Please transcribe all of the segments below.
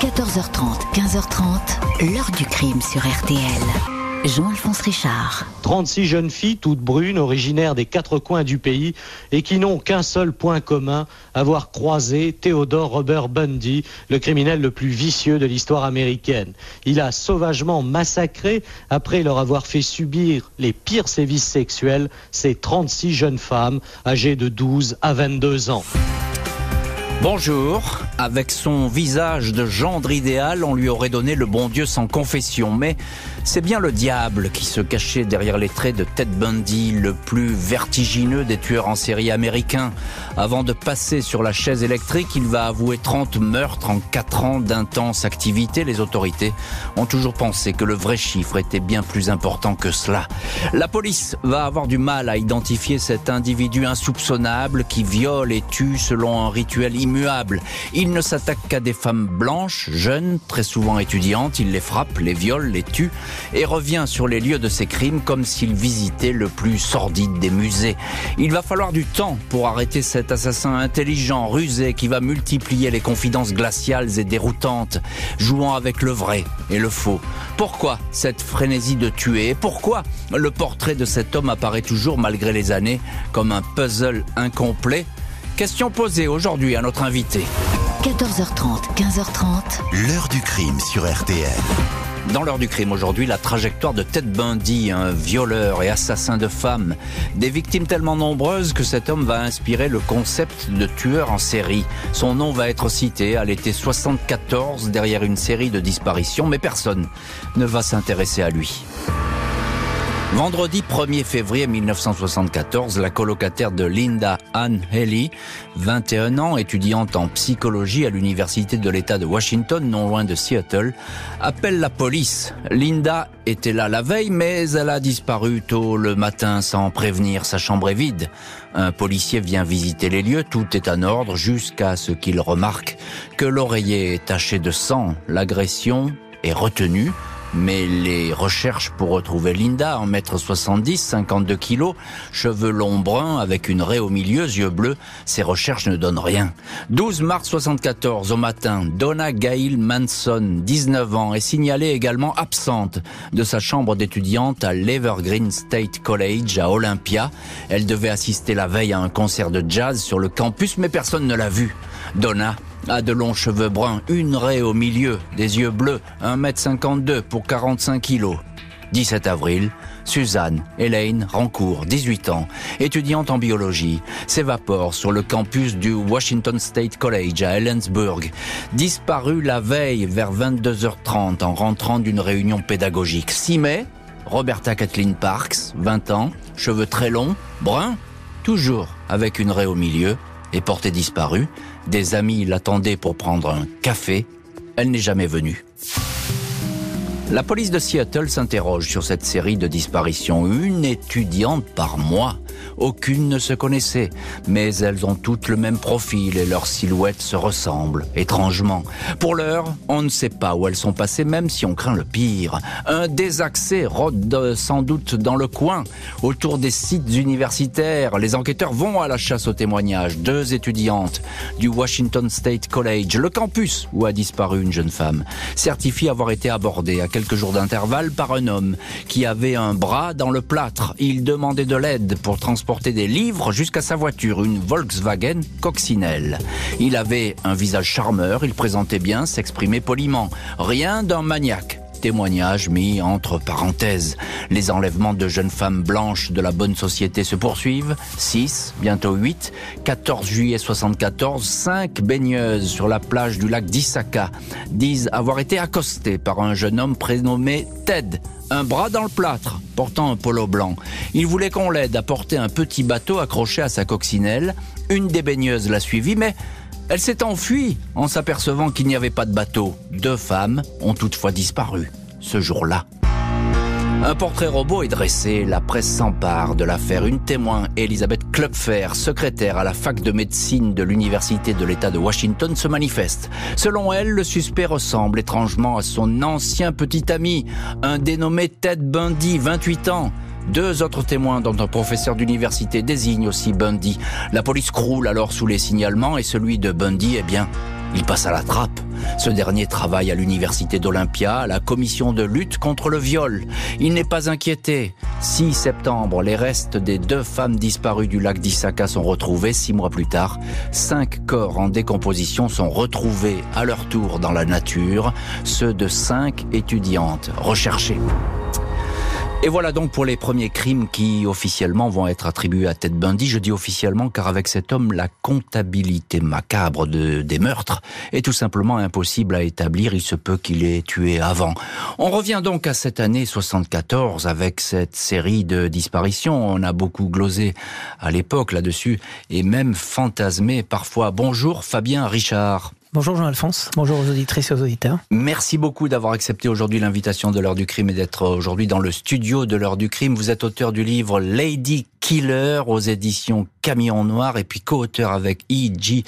14h30, 15h30, l'heure du crime sur RTL. Jean-Alphonse Richard. 36 jeunes filles, toutes brunes, originaires des quatre coins du pays et qui n'ont qu'un seul point commun, avoir croisé Theodore Robert Bundy, le criminel le plus vicieux de l'histoire américaine. Il a sauvagement massacré, après leur avoir fait subir les pires sévices sexuels, ces 36 jeunes femmes âgées de 12 à 22 ans. Bonjour. Avec son visage de gendre idéal, on lui aurait donné le bon Dieu sans confession. Mais c'est bien le diable qui se cachait derrière les traits de Ted Bundy, le plus vertigineux des tueurs en série américains. Avant de passer sur la chaise électrique, il va avouer 30 meurtres en 4 ans d'intense activité. Les autorités ont toujours pensé que le vrai chiffre était bien plus important que cela. La police va avoir du mal à identifier cet individu insoupçonnable qui viole et tue selon un rituel immuable. Il ne s'attaque qu'à des femmes blanches, jeunes, très souvent étudiantes. Il les frappe, les viole, les tue et revient sur les lieux de ses crimes comme s'il visitait le plus sordide des musées. Il va falloir du temps pour arrêter cet assassin intelligent, rusé, qui va multiplier les confidences glaciales et déroutantes, jouant avec le vrai et le faux. Pourquoi cette frénésie de tuer? Et pourquoi le portrait de cet homme apparaît toujours, malgré les années, comme un puzzle incomplet? Question posée aujourd'hui à notre invité. 14h30, 15h30. L'heure du crime sur RTL. Dans l'heure du crime aujourd'hui, la trajectoire de Ted Bundy, un violeur et assassin de femmes. Des victimes tellement nombreuses que cet homme va inspirer le concept de tueur en série. Son nom va être cité à l'été 74 derrière une série de disparitions, mais personne ne va s'intéresser à lui. Vendredi 1er février 1974, la colocataire de Linda Ann Haley, 21 ans, étudiante en psychologie à l'université de l'État de Washington, non loin de Seattle, appelle la police. Linda était là la veille, mais elle a disparu tôt le matin sans prévenir. Sa chambre est vide. Un policier vient visiter les lieux, tout est en ordre jusqu'à ce qu'il remarque que l'oreiller est taché de sang. L'agression est retenue mais les recherches pour retrouver Linda, en mètre 70, 52 kilos, cheveux longs bruns avec une raie au milieu, yeux bleus, ces recherches ne donnent rien. 12 mars 74 au matin, Donna Gail Manson, 19 ans, est signalée également absente de sa chambre d'étudiante à l'Evergreen State College à Olympia. Elle devait assister la veille à un concert de jazz sur le campus, mais personne ne l'a vue. Donna a de longs cheveux bruns, une raie au milieu, des yeux bleus, 1m52 pour 45 kilos. 17 avril, Suzanne Elaine Rancourt, 18 ans, étudiante en biologie, s'évapore sur le campus du Washington State College à Ellensburg, disparue la veille vers 22h30 en rentrant d'une réunion pédagogique. 6 mai, Roberta Kathleen Parks, 20 ans, cheveux très longs, bruns, toujours avec une raie au milieu, est portée disparue. Des amis l'attendaient pour prendre un café. Elle n'est jamais venue. La police de Seattle s'interroge sur cette série de disparitions. Une étudiante par mois. Aucune ne se connaissait, mais elles ont toutes le même profil et leurs silhouettes se ressemblent, étrangement. Pour l'heure, on ne sait pas où elles sont passées, même si on craint le pire. Un désaccès rôde sans doute dans le coin, autour des sites universitaires. Les enquêteurs vont à la chasse aux témoignages. Deux étudiantes du Washington State College, le campus où a disparu une jeune femme, certifient avoir été abordées à quelques jours d'intervalle par un homme qui avait un bras dans le plâtre. Il demandait de l'aide pour transporter des livres jusqu'à sa voiture, une Volkswagen coccinelle. Il avait un visage charmeur, il présentait bien, s'exprimait poliment. Rien d'un maniaque témoignage mis entre parenthèses. Les enlèvements de jeunes femmes blanches de la bonne société se poursuivent. 6, bientôt 8. 14 juillet 74, 5 baigneuses sur la plage du lac d'Issaka disent avoir été accostées par un jeune homme prénommé Ted, un bras dans le plâtre, portant un polo blanc. Il voulait qu'on l'aide à porter un petit bateau accroché à sa coccinelle. Une des baigneuses l'a suivi, mais elle s'est enfuie en s'apercevant qu'il n'y avait pas de bateau. Deux femmes ont toutefois disparu ce jour-là. Un portrait robot est dressé, la presse s'empare de l'affaire. Une témoin, Elisabeth Klopfer, secrétaire à la fac de médecine de l'Université de l'État de Washington, se manifeste. Selon elle, le suspect ressemble étrangement à son ancien petit ami, un dénommé Ted Bundy, 28 ans. Deux autres témoins, dont un professeur d'université, désignent aussi Bundy. La police croule alors sous les signalements et celui de Bundy, eh bien, Il passe à la trappe. Ce dernier travaille à l'université d'Olympia, à la commission de lutte contre le viol. Il n'est pas inquiété. 6 septembre, les restes des deux femmes disparues du lac d'Issaka sont retrouvés. Six mois plus tard, cinq corps en décomposition sont retrouvés à leur tour dans la nature, ceux de cinq étudiantes recherchées. Et voilà donc pour les premiers crimes qui officiellement vont être attribués à Ted Bundy. Je dis officiellement car avec cet homme, la comptabilité macabre de, des meurtres est tout simplement impossible à établir. Il se peut qu'il ait tué avant. On revient donc à cette année 74 avec cette série de disparitions. On a beaucoup glosé à l'époque là-dessus et même fantasmé parfois. Bonjour Fabien Richard. Bonjour Jean-Alphonse, bonjour aux auditrices et aux auditeurs. Merci beaucoup d'avoir accepté aujourd'hui l'invitation de l'heure du crime et d'être aujourd'hui dans le studio de l'heure du crime. Vous êtes auteur du livre Lady Killer aux éditions Camion Noir et puis co-auteur avec E.G.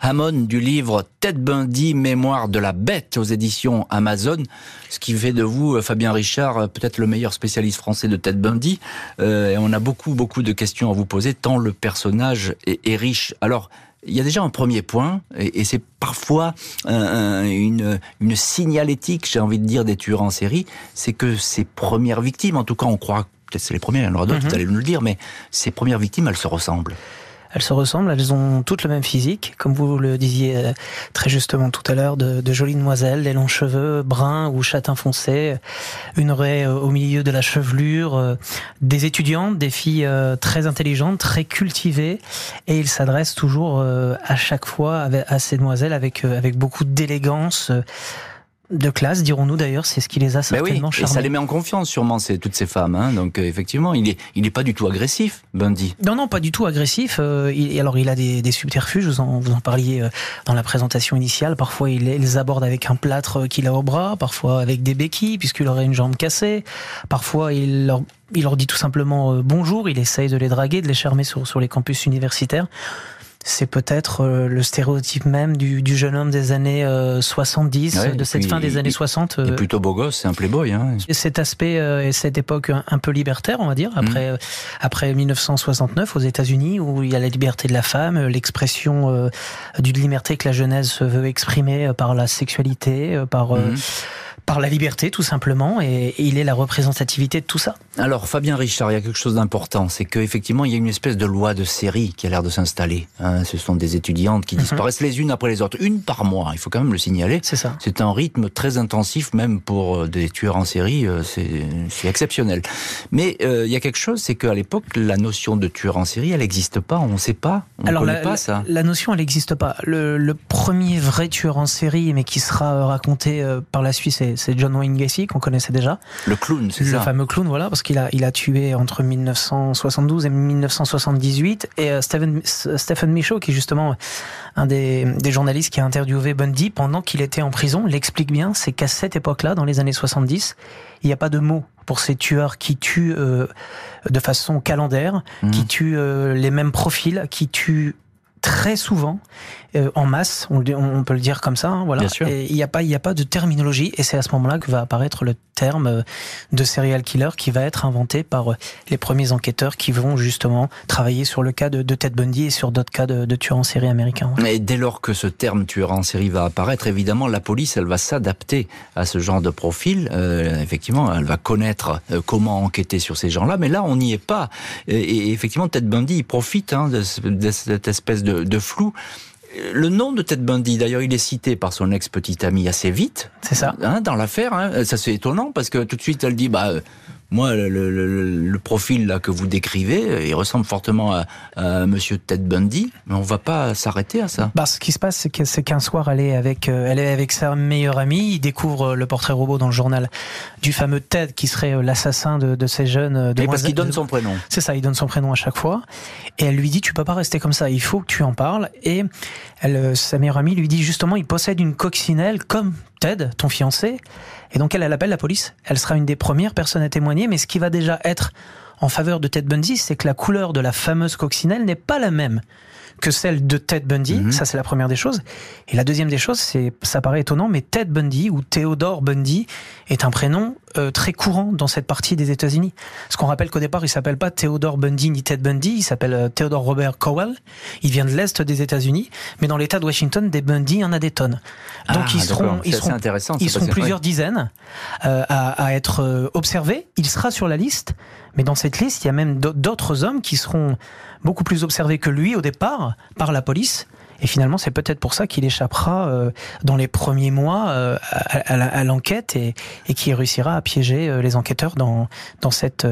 Hammond du livre Ted Bundy, Mémoire de la bête aux éditions Amazon, ce qui fait de vous, Fabien Richard, peut-être le meilleur spécialiste français de Ted Bundy. Euh, et on a beaucoup, beaucoup de questions à vous poser, tant le personnage est, est riche. Alors, il y a déjà un premier point, et, c'est parfois une, une signalétique, j'ai envie de dire, des tueurs en série, c'est que ces premières victimes, en tout cas on croit, peut-être c'est les premières, il y en aura d'autres, mhm. vous allez nous le dire, mais ces premières victimes, elles se ressemblent. Elles se ressemblent, elles ont toutes le même physique, comme vous le disiez euh, très justement tout à l'heure, de, de, jolies demoiselles, des longs cheveux bruns ou châtain foncé, une raie euh, au milieu de la chevelure, euh, des étudiantes, des filles très intelligentes, très cultivées, et ils s'adressent toujours à chaque fois à ces demoiselles avec, avec beaucoup d'élégance de classe, dirons-nous d'ailleurs, c'est ce qui les a certainement ben oui, Et ça les met en confiance, sûrement, c'est toutes ces femmes. Hein. Donc euh, effectivement, il est, il est pas du tout agressif, Bundy. Non, non, pas du tout agressif. Euh, il, alors il a des, des subterfuges. Vous en, vous en parliez euh, dans la présentation initiale. Parfois, il les aborde avec un plâtre qu'il a au bras, parfois avec des béquilles puisqu'il aurait une jambe cassée. Parfois, il leur, il leur dit tout simplement bonjour. Il essaye de les draguer, de les charmer sur, sur les campus universitaires c'est peut-être euh, le stéréotype même du, du, jeune homme des années 70, euh, de cette fin des années 60. Il est euh. plutôt beau gosse, c'est un playboy. Hein. Et cet aspect et cette époque un, peu libertaire, on va dire, après, mm. après 1969 aux États-Unis, où il y a la liberté de la femme, l'expression d'une liberté que la jeunesse veut exprimer par la sexualité, par... Mm par la liberté tout simplement et, il est la représentativité de tout ça. Alors Fabien Richard, il y a quelque chose d'important, c'est qu'effectivement il y a une espèce de loi de série qui a l'air de s'installer. Hein. ce sont des étudiantes qui mhm. disparaissent les unes après les autres, une par mois, il faut quand même le signaler. C'est ça. C'est un rythme très intensif même pour euh, des tueurs en série, euh, c'est exceptionnel. Mais euh, il y a quelque chose, c'est qu'à l'époque la notion de tueur en série, elle n'existe pas, on ne sait pas, on Alors la, pas ça. La, notion elle n'existe pas. Le, le, premier vrai tueur en série, mais qui sera raconté par la Suisse, c'est John Wayne Gacy qu'on connaissait déjà. Le clown, c'est ça. Le fameux clown, voilà, parce qu'il a il a tué entre 1972 et 1978 et euh, Stephen Stephen Michaud qui est justement un des, des journalistes qui a interviewé Bundy pendant qu'il était en prison l'explique bien, c'est qu'à cette époque-là, dans les années 70, il n'y a pas de mots pour ces tueurs qui tuent euh, de façon calendaire, mmh. qui tuent euh, les mêmes profils, qui tuent très souvent euh, en masse, on, on, peut le dire comme ça. Hein, voilà. il n'y a pas, il a pas de terminologie, et c'est à ce moment-là que va apparaître le terme euh, de serial killer qui va être inventé par euh, les premiers enquêteurs qui vont justement travailler sur le cas de, de Ted Bundy et sur d'autres cas de, de, tueurs en série américains. Et dès lors que ce terme tueur en série va apparaître, évidemment, la police, elle va s'adapter à ce genre de profil. Euh, effectivement, elle va connaître comment enquêter sur ces gens-là, mais là, on n'y est pas. Et, effectivement, Ted Bundy, il profite hein, de, de, cette espèce de, de flou le nom de Ted Bundy, d'ailleurs, il est cité par son ex-petite amie assez vite. C'est ça. Hein, dans l'affaire, hein. ça c'est étonnant parce que tout de suite elle dit, bah, moi, le, le, le, profil là que vous décrivez, il ressemble fortement à, à Monsieur Ted Bundy, mais on va pas s'arrêter à ça. Bah, ce qui se passe, c'est qu'un soir, elle est avec, euh, elle est avec sa meilleure amie, il découvre euh, le portrait robot dans le journal du fameux Ted qui serait euh, l'assassin de, de, ces jeunes. De parce qu'il donne son prénom. C'est ça, il donne son prénom à chaque fois, et elle lui dit, tu peux pas rester comme ça, il faut que tu en parles. Et elle, sa meilleure amie lui dit justement, il possède une coccinelle comme Ted, ton fiancé. Et donc elle, elle appelle la police. Elle sera une des premières personnes à témoigner, mais ce qui va déjà être en faveur de Ted Bundy, c'est que la couleur de la fameuse coccinelle n'est pas la même que celle de Ted Bundy. Mhm. Ça, c'est la première des choses. Et la deuxième des choses, c'est, ça paraît étonnant, mais Ted Bundy ou Theodore Bundy est un prénom euh, très courant dans cette partie des États-Unis. Ce qu'on rappelle qu'au départ, il s'appelle pas Theodore Bundy ni Ted Bundy, il s'appelle euh, Theodore Robert Cowell. Il vient de l'est des États-Unis, mais dans l'État de Washington, des Bundy, il y en a des tonnes. Donc Ah, ils seront, ils seront, ils seront parce plusieurs dizaines euh, à, à être observés. Il sera sur la liste, mais dans cette liste, il y a même d'au- d'autres hommes qui seront beaucoup plus observés que lui au départ par la police. Et finalement, c'est peut-être pour ça qu'il échappera euh, dans les premiers mois euh, à, à la- à l'enquête et, et qui réussira à piéger euh, les enquêteurs dans, dans cette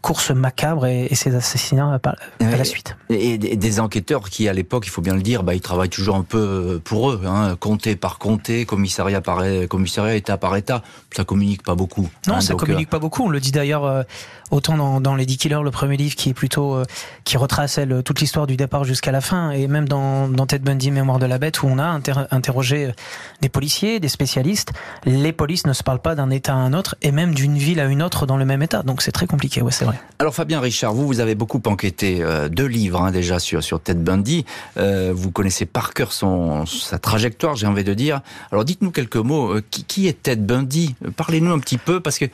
course macabre et, et ces assassinats par, la suite. Et des des enquêteurs qui, à l'époque, il faut bien le dire, bah, ils travaillent toujours un peu pour eux, hein, comté par comté, commissariat par commissariat, état par état. Ça communique pas beaucoup. Non, hein, ça donc, communique pas beaucoup. On le dit d'ailleurs autant dans, dans Lady Killer, le premier livre qui est plutôt euh, qui retrace toute l'histoire du départ jusqu'à la fin, et même dans, Ted Bundy, Mémoire de la bête, où on a inter- interrogé euh, des policiers, des spécialistes. Les polices ne se parlent pas d'un État à un autre, et même d'une ville à une autre dans le même État. Donc c'est très compliqué. Ouais, c'est vrai. Alors Fabien Richard, vous, vous avez beaucoup enquêté, euh, deux livres hein, déjà sur, Ted Bundy. Vous connaissez par cœur sa trajectoire, j'ai envie de dire. Alors dites-nous quelques mots. Qui, est Ted Bundy? Parlez-nous un petit peu, parce que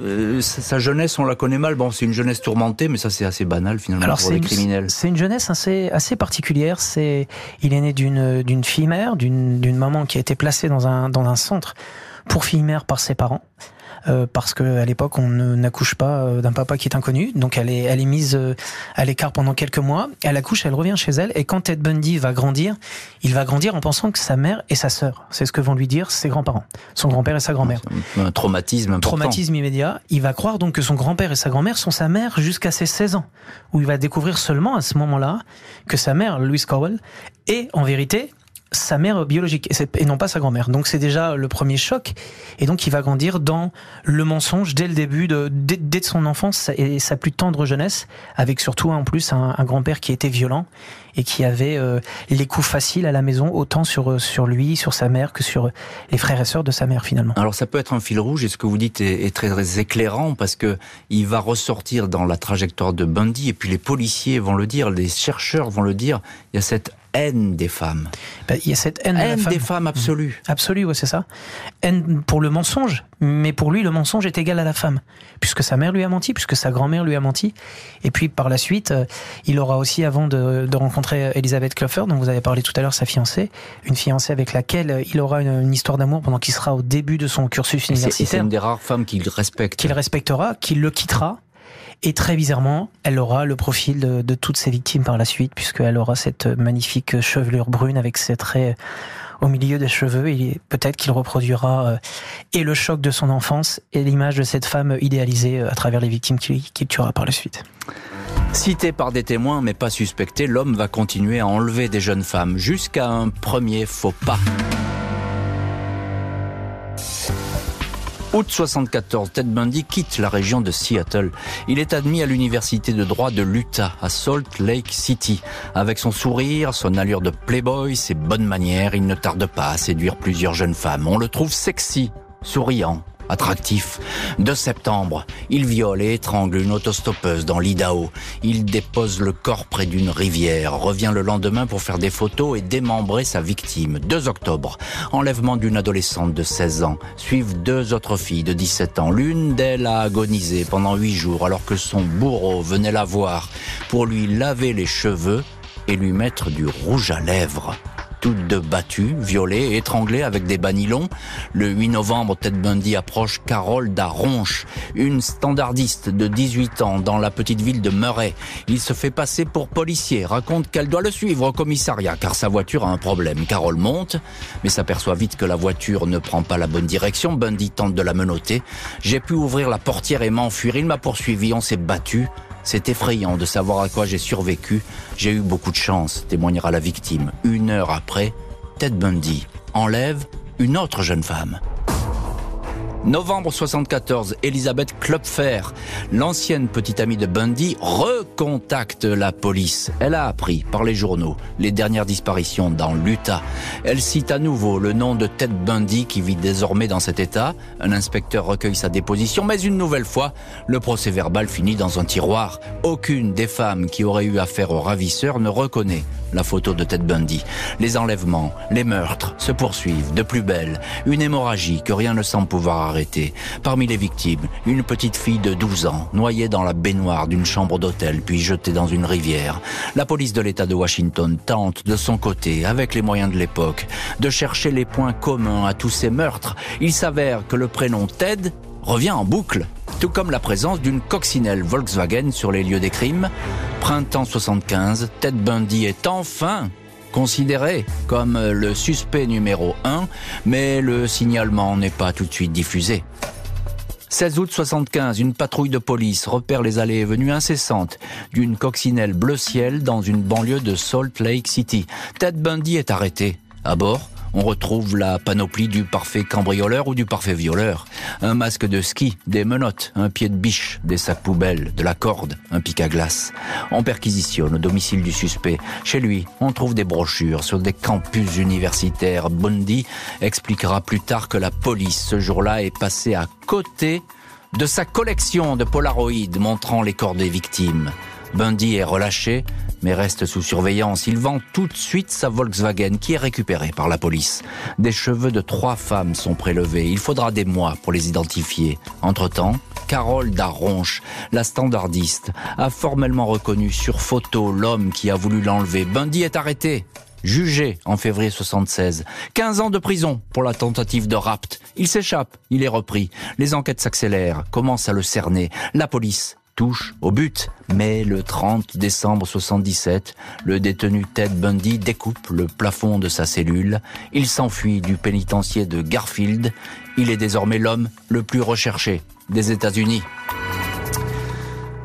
euh, sa, sa jeunesse, on la connaît mal. Bon, c'est une jeunesse tourmentée, mais ça c'est assez banal finalement Alors pour les criminels. c'est une jeunesse assez, assez particulière. C'est, il est né d'une, d'une fille mère, d'une, d'une maman qui a été placée dans un, dans un centre pour filles mères par ses parents. Euh, parce que à l'époque on n'accouche pas euh, d'un papa qui est inconnu, donc elle est elle est mise euh, à l'écart pendant quelques mois. Elle accouche, elle revient chez elle, et quand Ted Bundy va grandir, il va grandir en pensant que sa mère est sa sœur. C'est ce que vont lui dire ses grands-parents, son grand-père et sa grand-mère Un traumatisme important. traumatisme immédiat. Il va croire donc que son grand-père et sa grand-mère sont sa mère jusqu'à ses 16 ans, où il va découvrir seulement à ce moment-là que sa mère, Louise Cowell, est en vérité sa mère biologique et, non pas sa grand-mère. Donc c'est déjà le premier choc. Et donc il va grandir dans le mensonge dès le début, de, dès, dès son enfance et sa plus tendre jeunesse, avec surtout en plus un, grand-père qui était violent et qui avait euh, les coups faciles à la maison, autant sur, sur lui, sur sa mère, que sur les frères et sœurs de sa mère finalement. Alors ça peut être un fil rouge et ce que vous dites est, est très, très éclairant parce que il va ressortir dans la trajectoire de Bundy et puis les policiers vont le dire, les chercheurs vont le dire, il y a cette haine des femmes. Ben, il y a cette haine, de la Haine femme. des femmes absolue. Absolue, ouais, c'est ça. Haine pour le mensonge, mais pour lui, le mensonge est égal à la femme, puisque sa mère lui a menti, puisque sa grand-mère lui a menti. Et puis par la suite, euh, il aura aussi, avant de, de rencontrer Elisabeth Kloffer, dont vous avez parlé tout à l'heure, sa fiancée, une fiancée avec laquelle euh, il aura une, une histoire d'amour pendant qu'il sera au début de son cursus Et c'est- universitaire, une des rares femmes qu'il respecte. qu'il respectera, qu'il le quittera. Et très bizarrement, elle aura le profil de, toutes ses victimes par la suite, puisqu'elle aura cette magnifique chevelure brune avec ses traits au milieu des cheveux. Et peut-être qu'il reproduira euh, et le choc de son enfance et l'image de cette femme idéalisée euh, à travers les victimes qu'il tuera par la suite. Cité par des témoins mais pas suspecté, l'homme va continuer à enlever des jeunes femmes jusqu'à un premier faux pas. Août 74, Ted Bundy quitte la région de Seattle. Il est admis à l'université de droit de l'Utah, à Salt Lake City. Avec son sourire, son allure de playboy, ses bonnes manières, il ne tarde pas à séduire plusieurs jeunes femmes. On le trouve sexy, souriant, attractif. 2 septembre, il viole et étrangle une autostoppeuse dans l'Idaho. Il dépose le corps près d'une rivière, revient le lendemain pour faire des photos et démembrer sa victime. 2 octobre, enlèvement d'une adolescente de 16 ans. Suivent deux autres filles de 17 ans. L'une d'elles a agonisé pendant 8 jours alors que son bourreau venait la voir pour lui laver les cheveux et lui mettre du rouge à lèvres toutes deux battues, violées étranglées avec des banilons. Le 8 novembre, Ted Bundy approche Carole Daronche, une standardiste de 18 ans dans la petite ville de Murray. Il se fait passer pour policier, raconte qu'elle doit le suivre au commissariat car sa voiture a un problème. Carole monte, mais s'aperçoit vite que la voiture ne prend pas la bonne direction. Bundy tente de la menotter. J'ai pu ouvrir la portière et m'enfuir. Il m'a poursuivi, on s'est battu. C'est effrayant de savoir à quoi j'ai survécu. J'ai eu beaucoup de chance, témoignera la victime. Une heure après, Ted Bundy enlève une autre jeune femme. Novembre 74, Elisabeth Klopfer, l'ancienne petite amie de Bundy, recontacte la police. Elle a appris par les journaux les dernières disparitions dans l'Utah. Elle cite à nouveau le nom de Ted Bundy qui vit désormais dans cet état. Un inspecteur recueille sa déposition, mais une nouvelle fois, le procès verbal finit dans un tiroir. Aucune des femmes qui auraient eu affaire au ravisseur ne reconnaît la photo de Ted Bundy. Les enlèvements, les meurtres se poursuivent de plus belle. Une hémorragie que rien ne semble pouvoir arrêter. Parmi les victimes, une petite fille de 12 ans, noyée dans la baignoire d'une chambre d'hôtel puis jetée dans une rivière. La police de l'État de Washington tente de son côté, avec les moyens de l'époque, de chercher les points communs à tous ces meurtres. Il s'avère que le prénom Ted revient en boucle, tout comme la présence d'une coccinelle Volkswagen sur les lieux des crimes. Printemps 75, Ted Bundy est enfin considéré comme le suspect numéro 1, mais le signalement n'est pas tout de suite diffusé. 16 août 75, une patrouille de police repère les allées et venues incessantes d'une coccinelle bleu ciel dans une banlieue de Salt Lake City. Ted Bundy est arrêté. À bord, on retrouve la panoplie du parfait cambrioleur ou du parfait violeur. Un masque de ski, des menottes, un pied de biche, des sacs poubelles, de la corde, un pic à glace. On perquisitionne au domicile du suspect. Chez lui, on trouve des brochures sur des campus universitaires. Bundy expliquera plus tard que la police ce jour-là est passée à côté de sa collection de polaroïdes montrant les corps des victimes. Bundy est relâché, mais reste sous surveillance. Il vend tout de suite sa Volkswagen qui est récupérée par la police. Des cheveux de trois femmes sont prélevés. Il faudra des mois pour les identifier. Entre-temps, Carole Darronche, la standardiste, a formellement reconnu sur photo l'homme qui a voulu l'enlever. Bundy est arrêté jugé en février 76. 15 ans de prison pour la tentative de rapt. Il s'échappe, il est repris. Les enquêtes s'accélèrent, commencent à le cerner. La police au but. Mais le 30 décembre 77, le détenu Ted Bundy découpe le plafond de sa cellule. Il s'enfuit du pénitencier de Garfield. Il est désormais l'homme le plus recherché des États-Unis.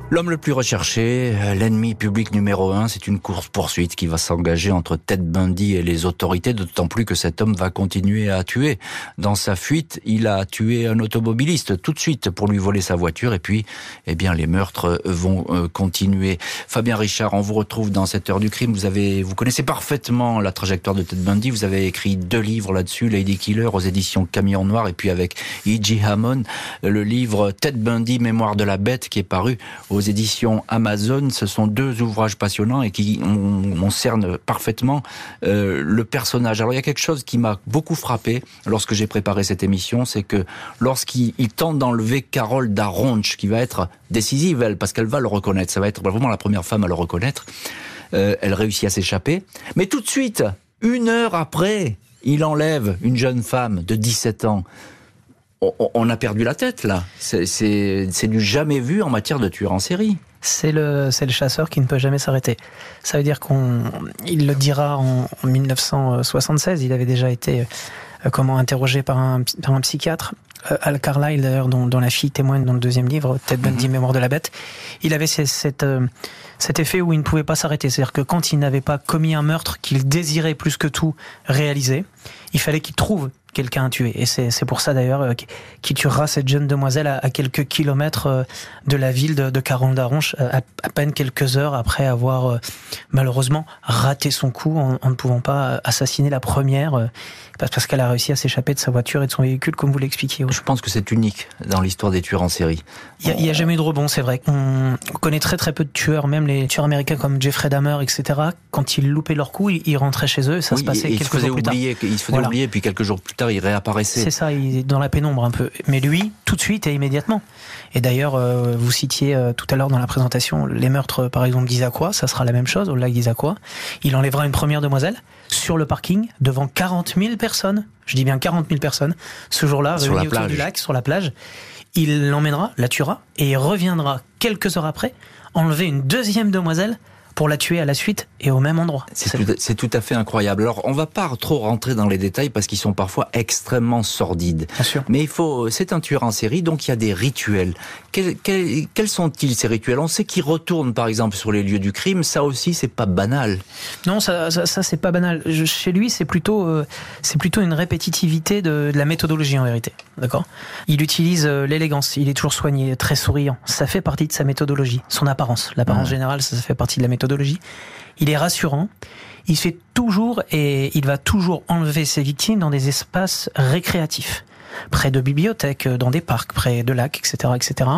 L'homme le plus recherché, euh, l'ennemi public numéro un, c'est une course-poursuite qui va s'engager entre Ted Bundy et les autorités, d'autant plus que cet homme va continuer à tuer. Dans sa fuite, il a tué un automobiliste tout de suite pour lui voler sa voiture et puis, eh bien, les meurtres vont euh, continuer. Fabien Richard, on vous retrouve dans cette heure du crime. Vous avez, vous connaissez parfaitement la trajectoire de Ted Bundy. Vous avez écrit deux livres là-dessus, Lady Killer aux éditions Camion Noir et puis avec E.G. Hammond, le livre Ted Bundy, Mémoire de la bête qui est paru aux éditions Amazon. Ce sont deux ouvrages passionnants et qui concernent parfaitement euh, le personnage. Alors il y a quelque chose qui m'a beaucoup frappé lorsque j'ai préparé cette émission, c'est que lorsqu'il tente d'enlever Carole Daronch, qui va être décisive, elle, parce qu'elle va le reconnaître, ça va être vraiment la première femme à le reconnaître, euh, elle réussit à s'échapper. Mais tout de suite, une heure après, il enlève une jeune femme de 17 ans on, a perdu la tête là. C'est du jamais vu en matière de tueur en série. C'est le, le chasseur qui ne peut jamais s'arrêter. Ça veut dire qu'on, il le dira en, 1976. Il avait déjà été euh, comment interrogé par un, par un psychiatre. Euh, Al Carlyle d'ailleurs, dont, la fille témoigne dans le deuxième livre, Ted Bundy, mhm. Mémoire de la bête. Il avait cette, euh, cet effet où il ne pouvait pas s'arrêter. C'est-à-dire que quand il n'avait pas commis un meurtre qu'il désirait plus que tout réaliser, il fallait qu'il trouve quelqu'un à tuer. Et c'est pour ça d'ailleurs euh, qui tuera cette jeune demoiselle à, quelques kilomètres euh, de la ville de, de Caron d'Aronche, euh, à, peine quelques heures après avoir malheureusement raté son coup en, en ne pouvant pas assassiner la première parce qu'elle a réussi à s'échapper de sa voiture et de son véhicule, comme vous l'expliquiez. Je pense que c'est unique dans l'histoire des tueurs en série. Il n'y a, jamais eu de rebond, c'est vrai. On connaît très très peu de tueurs, même les tueurs américains comme Jeffrey Dahmer, etc. Quand ils loupaient leur coup, ils rentraient chez eux et ça se passait quelques jours plus tard. Ils se faisaient oublier, puis quelques jours plus tard, ils réapparaissaient. C'est ça, il est dans la pénombre un peu. Mais lui, tout de suite et immédiatement. Et d'ailleurs, euh, vous citiez euh, tout à l'heure dans la présentation les meurtres, par exemple, d'Isaqua, ça sera la même chose au lac d'Isaqua. Il enlèvera une première demoiselle sur le parking devant 40 000 personnes. Je dis bien 40 000 personnes. Ce jour-là, autour du lac, sur la plage. Il l'emmènera, la tuera et reviendra quelques heures après enlever une deuxième demoiselle pour la tuer à la suite et au même endroit. C'est tout, à fait incroyable. Alors, on va pas trop rentrer dans les détails parce qu'ils sont parfois extrêmement sordides. Bien sûr. Mais il faut, c'est un tueur en série, donc il y a des rituels. Quels, sont-ils ces rituels? On sait qu'il retourne, par exemple, sur les lieux du crime. Ça aussi, c'est pas banal. Non, ça, ça, c'est pas banal. chez lui, c'est plutôt, euh, c'est plutôt une répétitivité de, de, la méthodologie en vérité. D'accord? Il utilise euh, l'élégance. Il est toujours soigné, très souriant. Ça fait partie de sa méthodologie, son apparence. L'apparence générale, ça fait partie de la méthodologie il est rassurant. Il fait toujours et il va toujours enlever ses victimes dans des espaces récréatifs, près de bibliothèques, dans des parcs, près de lacs, etc., etc.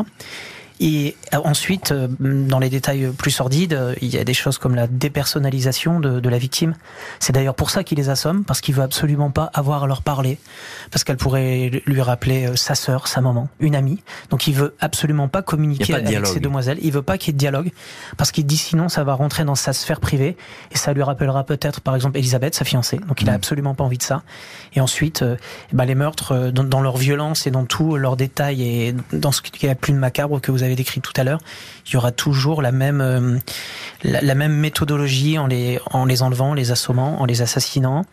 Et ensuite, dans les détails plus sordides, il y a des choses comme la dépersonnalisation de, de la victime. C'est d'ailleurs pour ça qu'il les assomme, parce qu'il veut absolument pas avoir à leur parler, parce qu'elle pourrait lui rappeler sa sœur, sa maman, une amie. Donc il veut absolument pas communiquer avec ces demoiselles. Il veut pas qu'il y ait de dialogue, parce qu'il dit sinon ça va rentrer dans sa sphère privée et ça lui rappellera peut-être, par exemple, Elisabeth, sa fiancée. Donc il a mm. absolument pas envie de ça. Et ensuite, bah, les meurtres, dans, dans leur violence et dans tout leur détail et dans ce qui est plus macabre que vous avez décrit tout à l'heure, il y aura toujours la même euh, la, même méthodologie en les en les enlevant, les assommant, en les assassinant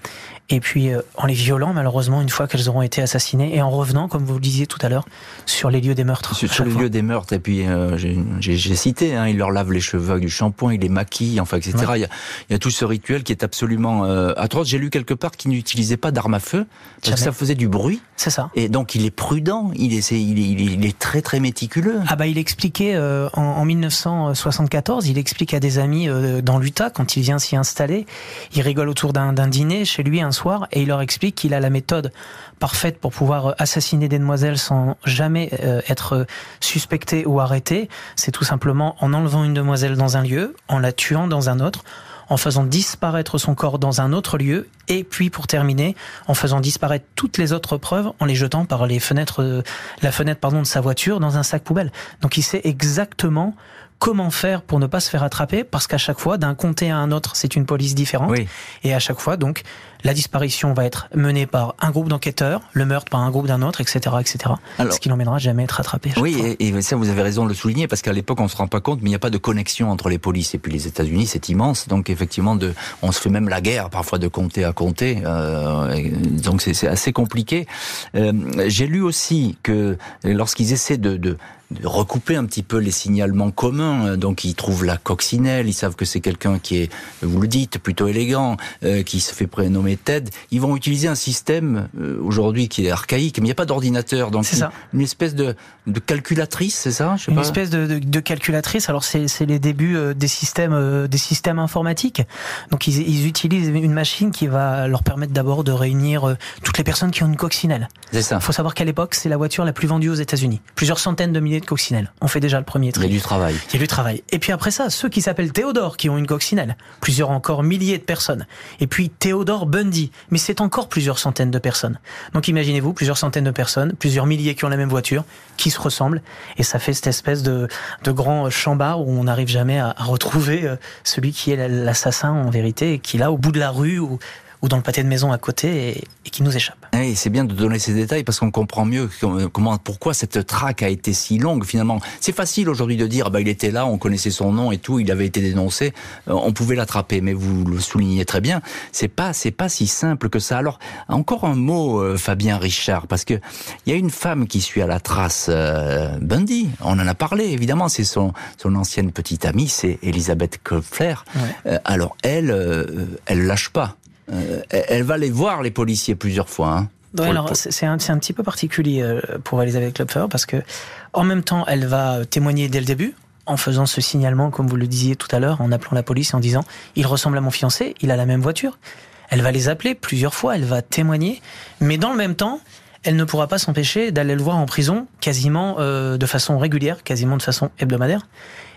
et puis euh, en les violant malheureusement une fois qu'elles auront été assassinées et en revenant comme vous le disiez tout à l'heure sur les lieux des meurtres. Sur, les lieux des meurtres et puis euh, j'ai cité hein, il leur lave les cheveux avec du shampoing il les maquille enfin etc il, y a, il, y a, tout ce rituel qui est absolument euh, atroce. J'ai lu quelque part qu'il n'utilisait pas d'armes à feu parce que ça faisait du bruit. C'est ça. Et donc il est prudent. Il est, il est, il est, très très méticuleux. Ah bah il expliquait euh, en, en, 1974 il explique à des amis dans l'Utah quand il vient s'y installer il rigole autour d'un dîner. Chez lui un et il leur explique qu'il a la méthode parfaite pour pouvoir euh, assassiner des demoiselles sans jamais euh, être suspecté ou arrêté. C'est tout simplement en enlevant une demoiselle dans un lieu, en la tuant dans un autre, en faisant disparaître son corps dans un autre lieu, et puis pour terminer, en faisant disparaître toutes les autres preuves, en les jetant par les fenêtres, euh, la fenêtre pardon de sa voiture dans un sac poubelle. Donc il sait exactement comment faire pour ne pas se faire attraper parce qu'à chaque fois d'un comté à un autre c'est une police différente et à chaque fois donc la disparition va être menée par un groupe d'enquêteurs, le meurtre par un groupe d'un autre, etc., etc. ce qui n'emmènera jamais à être attrapé. Oui, et, ça vous avez raison de le souligner parce qu'à l'époque on se rend pas compte, mais il n'y a pas de connexion entre les polices et puis les États-Unis, c'est immense. Donc effectivement, de, on se fait même la guerre parfois de comté à comté. Euh, donc c'est assez compliqué. Euh, J'ai lu aussi que lorsqu'ils essaient de, de de recouper un petit peu les signalements communs. Donc ils trouvent la coccinelle, ils savent que c'est quelqu'un qui est, vous le dites, plutôt élégant, euh, qui se fait prénommer TED, ils vont utiliser un système euh, aujourd'hui qui est archaïque, mais il n'y a pas d'ordinateur, donc une, une, espèce de, de calculatrice, c'est ça? Une espèce de, de, de, calculatrice. Alors c'est les débuts euh, des systèmes euh, des systèmes informatiques. Donc ils, ils, utilisent une machine qui va leur permettre d'abord de réunir toutes les personnes qui ont une coccinelle. C'est ça. Il faut savoir qu'à l'époque c'est la voiture la plus vendue aux États-Unis. Plusieurs centaines de milliers de coccinelles. On fait déjà le premier tri. Il y a du travail. Il y a du travail. Et puis après ça, ceux qui s'appellent Théodore qui ont une coccinelle. Plusieurs encore milliers de personnes. Et puis Théodore Bundy. Mais c'est encore plusieurs centaines de personnes. Donc imaginez-vous, plusieurs centaines de personnes, plusieurs milliers qui ont la même voiture, qui se ressemblent, et ça fait cette espèce de, de grand chambard où on n'arrive jamais à, retrouver euh, celui qui est l'assassin en vérité, et qui là, au bout de la rue, ou ou dans le pâté de maison à côté et, qui nous échappe. Oui, c'est bien de donner ces détails parce qu'on comprend mieux comment, pourquoi cette traque a été si longue finalement. C'est facile aujourd'hui de dire, bah, il était là, on connaissait son nom et tout, il avait été dénoncé, euh, on pouvait l'attraper. Mais vous le soulignez très bien, c'est pas, c'est pas si simple que ça. Alors, encore un mot, euh, Fabien Richard, parce que il y a une femme qui suit à la trace euh, Bundy. On en a parlé, évidemment, c'est son, son ancienne petite amie, c'est Elisabeth Kopfler. alors, elle, elle lâche pas. Euh, elle va les voir, les policiers, plusieurs fois. Hein, alors c'est un, un, petit peu particulier euh, pour Elisabeth Klopfer parce que en même temps, elle va témoigner dès le début en faisant ce signalement, comme vous le disiez tout à l'heure, en appelant la police et en disant il ressemble à mon fiancé, il a la même voiture. Elle va les appeler plusieurs fois, elle va témoigner, mais dans le même temps, elle ne pourra pas s'empêcher d'aller le voir en prison quasiment euh, de façon régulière, quasiment de façon hebdomadaire.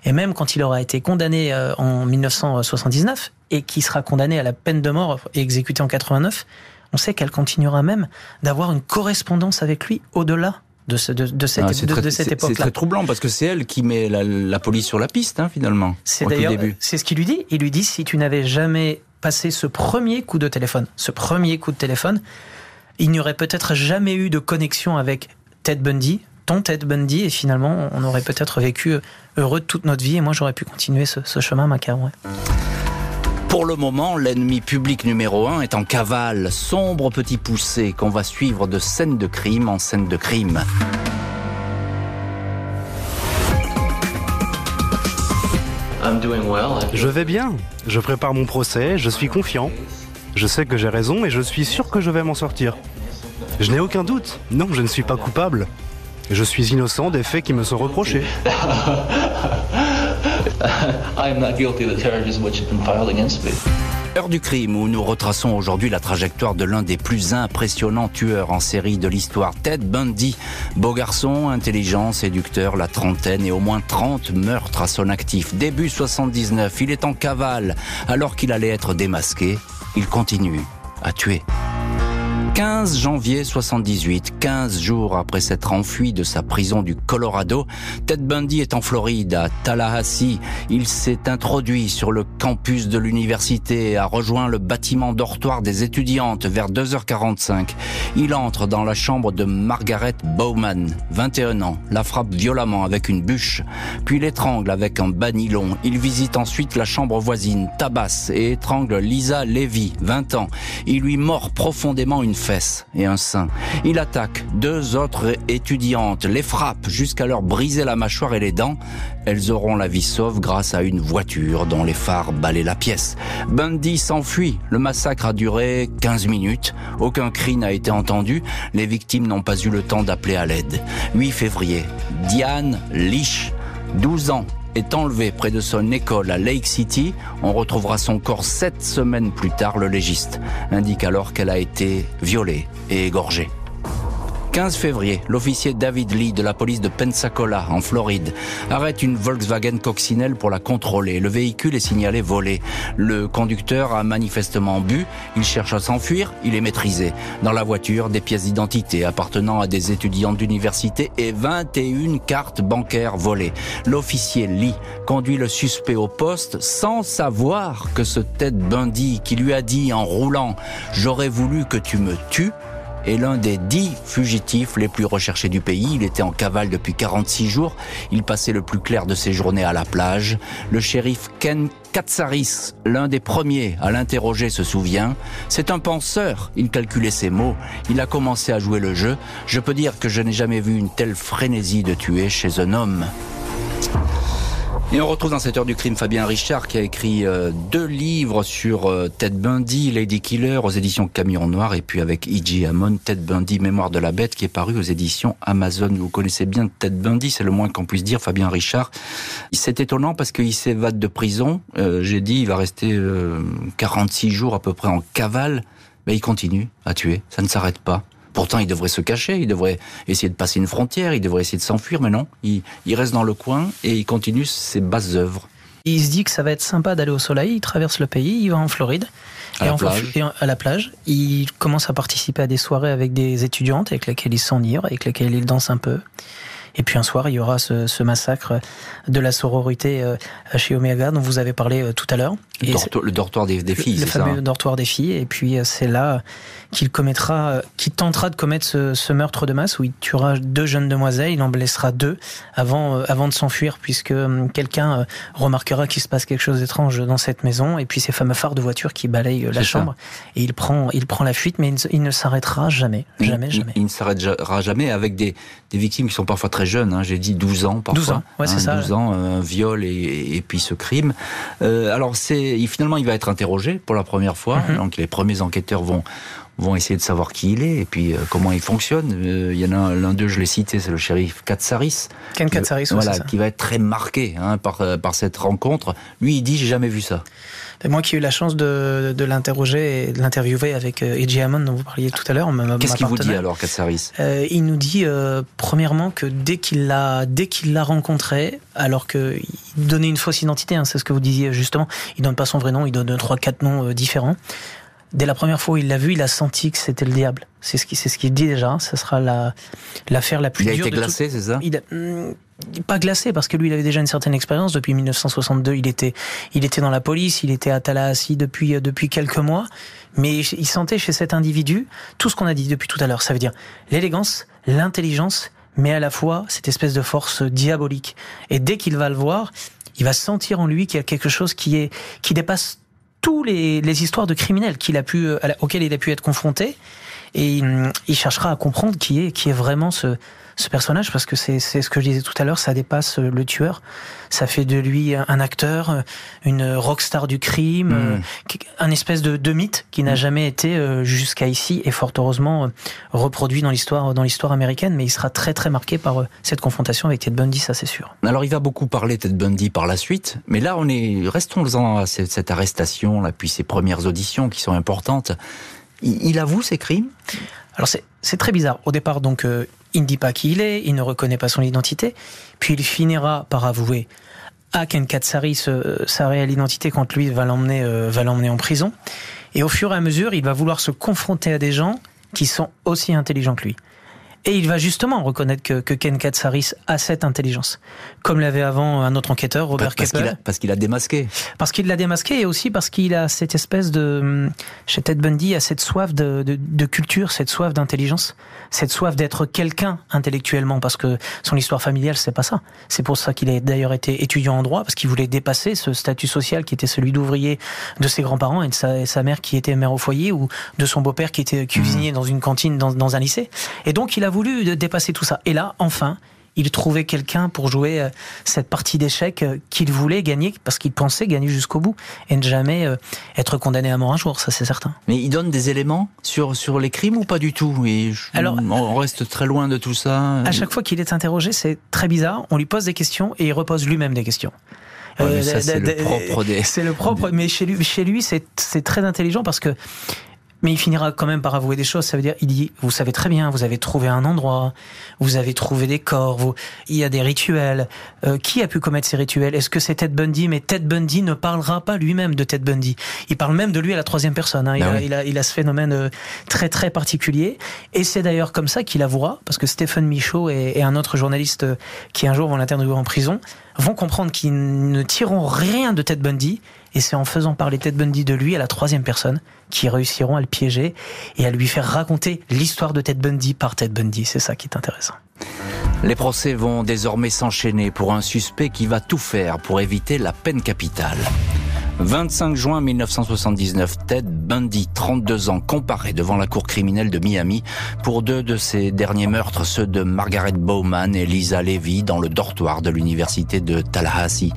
Et même quand il aura été condamné euh, en 1979 et qui sera condamné à la peine de mort et exécuté en 89, on sait qu'elle continuera même d'avoir une correspondance avec lui au-delà de, ce, de, de, cette, ah, de, cette époque-là. C'est très troublant parce que c'est elle qui met la, la, police sur la piste, hein, finalement. C'est d'ailleurs, c'est ce qu'il lui dit. Il lui dit si tu n'avais jamais passé ce premier coup de téléphone, ce premier coup de téléphone, il n'y aurait peut-être jamais eu de connexion avec Ted Bundy, ton Ted Bundy, et finalement, on aurait peut-être vécu heureux toute notre vie, et moi, j'aurais pu continuer ce, chemin macabre. Pour le moment, l'ennemi public numéro un est en cavale, sombre petit poussé qu'on va suivre de scène de crime en scène de crime. Je vais bien, je prépare mon procès, je suis confiant. Je sais que j'ai raison et je suis sûr que je vais m'en sortir. Je n'ai aucun doute. Non, je ne suis pas coupable. Je suis innocent des faits qui me sont reprochés. I am not guilty of the charges which have been filed against me. Heure du crime où nous retraçons aujourd'hui la trajectoire de l'un des plus impressionnants tueurs en série de l'histoire, Ted Bundy. Beau garçon, intelligent, séducteur, la trentaine et au moins 30 meurtres à son actif. Début 79, il est en cavale. Alors qu'il allait être démasqué, il continue à tuer. 15 janvier 78, 15 jours après s'être enfui de sa prison du Colorado, Ted Bundy est en Floride, à Tallahassee. Il s'est introduit sur le campus de l'université a rejoint le bâtiment dortoir des étudiantes vers 2h45. Il entre dans la chambre de Margaret Bowman, 21 ans, la frappe violemment avec une bûche, puis l'étrangle avec un banilon. Il visite ensuite la chambre voisine, tabasse et étrangle Lisa Levy, 20 ans. Il lui mord profondément une et un sein. Il attaque deux autres étudiantes, les frappe jusqu'à leur briser la mâchoire et les dents. Elles auront la vie sauve grâce à une voiture dont les phares balaient la pièce. Bundy s'enfuit. Le massacre a duré 15 minutes. Aucun cri n'a été entendu. Les victimes n'ont pas eu le temps d'appeler à l'aide. 8 février. Diane Lich, 12 ans, est enlevé près de son école à Lake City. On retrouvera son corps sept semaines plus tard. Le légiste indique alors qu'elle a été violée et égorgée. 15 février, l'officier David Lee de la police de Pensacola, en Floride, arrête une Volkswagen coccinelle pour la contrôler. Le véhicule est signalé volé. Le conducteur a manifestement bu, il cherche à s'enfuir, il est maîtrisé. Dans la voiture, des pièces d'identité appartenant à des étudiants d'université et 21 cartes bancaires volées. L'officier Lee conduit le suspect au poste sans savoir que ce tête Bundy qui lui a dit en roulant « J'aurais voulu que tu me tues » est l'un des dix fugitifs les plus recherchés du pays. Il était en cavale depuis 46 jours. Il passait le plus clair de ses journées à la plage. Le shérif Ken Katsaris, l'un des premiers à l'interroger, se souvient. C'est un penseur. Il calculait ses mots. Il a commencé à jouer le jeu. Je peux dire que je n'ai jamais vu une telle frénésie de tuer chez un homme. Et on retrouve dans cette heure du crime Fabien Richard qui a écrit euh, deux livres sur euh, Ted Bundy, Lady Killer aux éditions Camion Noir et puis avec E.G. Hammond, Ted Bundy, Mémoire de la Bête qui est paru aux éditions Amazon. Vous connaissez bien Ted Bundy, c'est le moins qu'on puisse dire, Fabien Richard. C'est étonnant parce qu'il s'évade de prison. Euh, j'ai dit il va rester 46 jours à peu près en cavale. Mais il continue à tuer, ça ne s'arrête pas. Pourtant, il devrait se cacher, il devrait essayer de passer une frontière, il devrait essayer de s'enfuir, mais non, il, reste dans le coin et il continue ses basses œuvres. Il se dit que ça va être sympa d'aller au soleil, il traverse le pays, il va en Floride. À, la, plage. à la plage. Il commence à participer à des soirées avec des étudiantes avec lesquelles il s'enivre, avec lesquelles il danse un peu. Et puis un soir, il y aura ce, ce massacre de la sororité euh, chez Omega dont vous avez parlé euh, tout à l'heure. Le, dortoir des, des filles, c'est ça Le fameux hein dortoir des filles. Et puis euh, c'est là qu'il commettra, qu'il tentera de commettre ce, ce, meurtre de masse où il tuera deux jeunes demoiselles, il en blessera deux avant, avant de s'enfuir puisque quelqu'un remarquera qu'il se passe quelque chose d'étrange dans cette maison. Et puis ces fameux phares de voiture qui balayent la chambre. Et il prend, il prend la fuite, mais il ne, s'arrêtera jamais. Jamais, jamais. Il, il ne s'arrêtera jamais avec des, des victimes qui sont parfois très jeune, hein, j'ai dit 12 ans parfois. 12 ans, ouais, c'est hein, ça. 12 ans, un viol et, et, puis ce crime. Euh, alors c'est, finalement, il va être interrogé pour la première fois. Mhm. Donc les premiers enquêteurs vont vont essayer de savoir qui il est et puis euh, comment il fonctionne. Euh, il y en a l'un d'eux, je l'ai cité, c'est le shérif Katsaris. Ken Katsaris, voilà, ça. qui va être très marqué hein, par par cette rencontre. Lui, il dit j'ai jamais vu ça. Moi qui ai eu la chance de, de l'interroger et de l'interviewer avec euh, Edgy Hammond dont vous parliez tout à l'heure. Qu'est-ce qu'il vous dit alors, Katsaris? Euh, Il nous dit euh, premièrement que dès qu'il l'a dès qu'il l'a rencontré, alors qu'il donnait une fausse identité, hein, c'est ce que vous disiez justement, il donne pas son vrai nom, il donne trois quatre noms euh, différents. Dès la première fois où il l'a vu, il a senti que c'était le diable. C'est ce qui, c'est ce qu'il dit déjà. Ce sera la l'affaire la plus dure. Il a été glacé, c'est ça? Il a, hmm, pas glacé parce que lui il avait déjà une certaine expérience depuis 1962 il était il était dans la police il était à Tallahassee depuis euh, depuis quelques mois mais il sentait chez cet individu tout ce qu'on a dit depuis tout à l'heure ça veut dire l'élégance l'intelligence mais à la fois cette espèce de force diabolique et dès qu'il va le voir il va sentir en lui qu'il y a quelque chose qui est qui dépasse tous les, les histoires de criminels qu'il a pu euh, auxquels il a pu être confronté et il, cherchera à comprendre qui est, qui est vraiment ce, ce personnage parce que c'est ce que je disais tout à l'heure, ça dépasse le tueur, ça fait de lui un acteur, une rockstar du crime, mm. un espèce de, de mythe qui n'a mm. jamais été euh, jusqu'à ici et fort heureusement reproduit dans l'histoire dans l'histoire américaine, mais il sera très très marqué par euh, cette confrontation avec Ted Bundy, ça c'est sûr. Alors il va beaucoup parler Ted Bundy par la suite, mais là on est restons-en à cette arrestation là puis ces premières auditions qui sont importantes. Il, avoue ses crimes alors c'est très bizarre. Au départ, donc, euh, il ne dit pas qui il est, il ne reconnaît pas son identité, puis il finira par avouer à Ken Katsari sa réelle identité quand lui va l'emmener euh, va l'emmener en prison. Et au fur et à mesure, il va vouloir se confronter à des gens qui sont aussi intelligents que lui. Et il va justement reconnaître que, que Ken Katsaris a cette intelligence. Comme l'avait avant un autre enquêteur, Robert parce parce qu'il a démasqué. Parce qu'il l'a démasqué et aussi parce qu'il a cette espèce de... Chez Ted Bundy, a cette soif de, de, de culture, cette soif d'intelligence, cette soif d'être quelqu'un intellectuellement, parce que son histoire familiale, c'est pas ça. C'est pour ça qu'il a d'ailleurs été étudiant en droit, parce qu'il voulait dépasser ce statut social qui était celui d'ouvrier de ses grands-parents et de sa, sa, mère qui était mère au foyer, ou de son beau-père qui était cuisinier mmh. dans une cantine dans, dans un lycée. Et donc il a voulu dépasser tout ça. Et là, enfin, il trouvait quelqu'un pour jouer euh, cette partie d'échecs euh, qu'il voulait gagner parce qu'il pensait gagner jusqu'au bout et ne jamais euh, être condamné à mort un jour, ça c'est certain. Mais il donne des éléments sur, sur les crimes ou pas du tout? Et Alors, on reste très loin de tout ça. À chaque fois qu'il est interrogé, c'est très bizarre. On lui pose des questions et il repose lui-même des questions. c'est le propre des... C'est le propre, mais chez lui, chez lui c'est très intelligent parce que mais il finira quand même par avouer des choses. Ça veut dire, il dit, vous savez très bien, vous avez trouvé un endroit, vous avez trouvé des corps, vous, il y a des rituels. Euh, qui a pu commettre ces rituels? Est-ce que c'est Ted Bundy? Mais Ted Bundy ne parlera pas lui-même de Ted Bundy. Il parle même de lui à la troisième personne. Hein. Il, bah a, il, a, il, a, ce phénomène euh, très très particulier. Et c'est d'ailleurs comme ça qu'il avouera, parce que Stephen Michaud et, et un autre journaliste euh, qui un jour vont l'interviewer en prison vont comprendre qu'ils ne tireront rien de Ted Bundy et c'est en faisant parler Ted Bundy de lui à la troisième personne qui réussiront à le piéger et à lui faire raconter l'histoire de Ted Bundy par Ted Bundy. C'est ça qui est intéressant. Les procès vont désormais s'enchaîner pour un suspect qui va tout faire pour éviter la peine capitale. 25 juin 1979, Ted Bundy, 32 ans, comparé devant la cour criminelle de Miami pour deux de ses derniers meurtres, ceux de Margaret Bowman et Lisa Levy dans le dortoir de l'université de Tallahassee.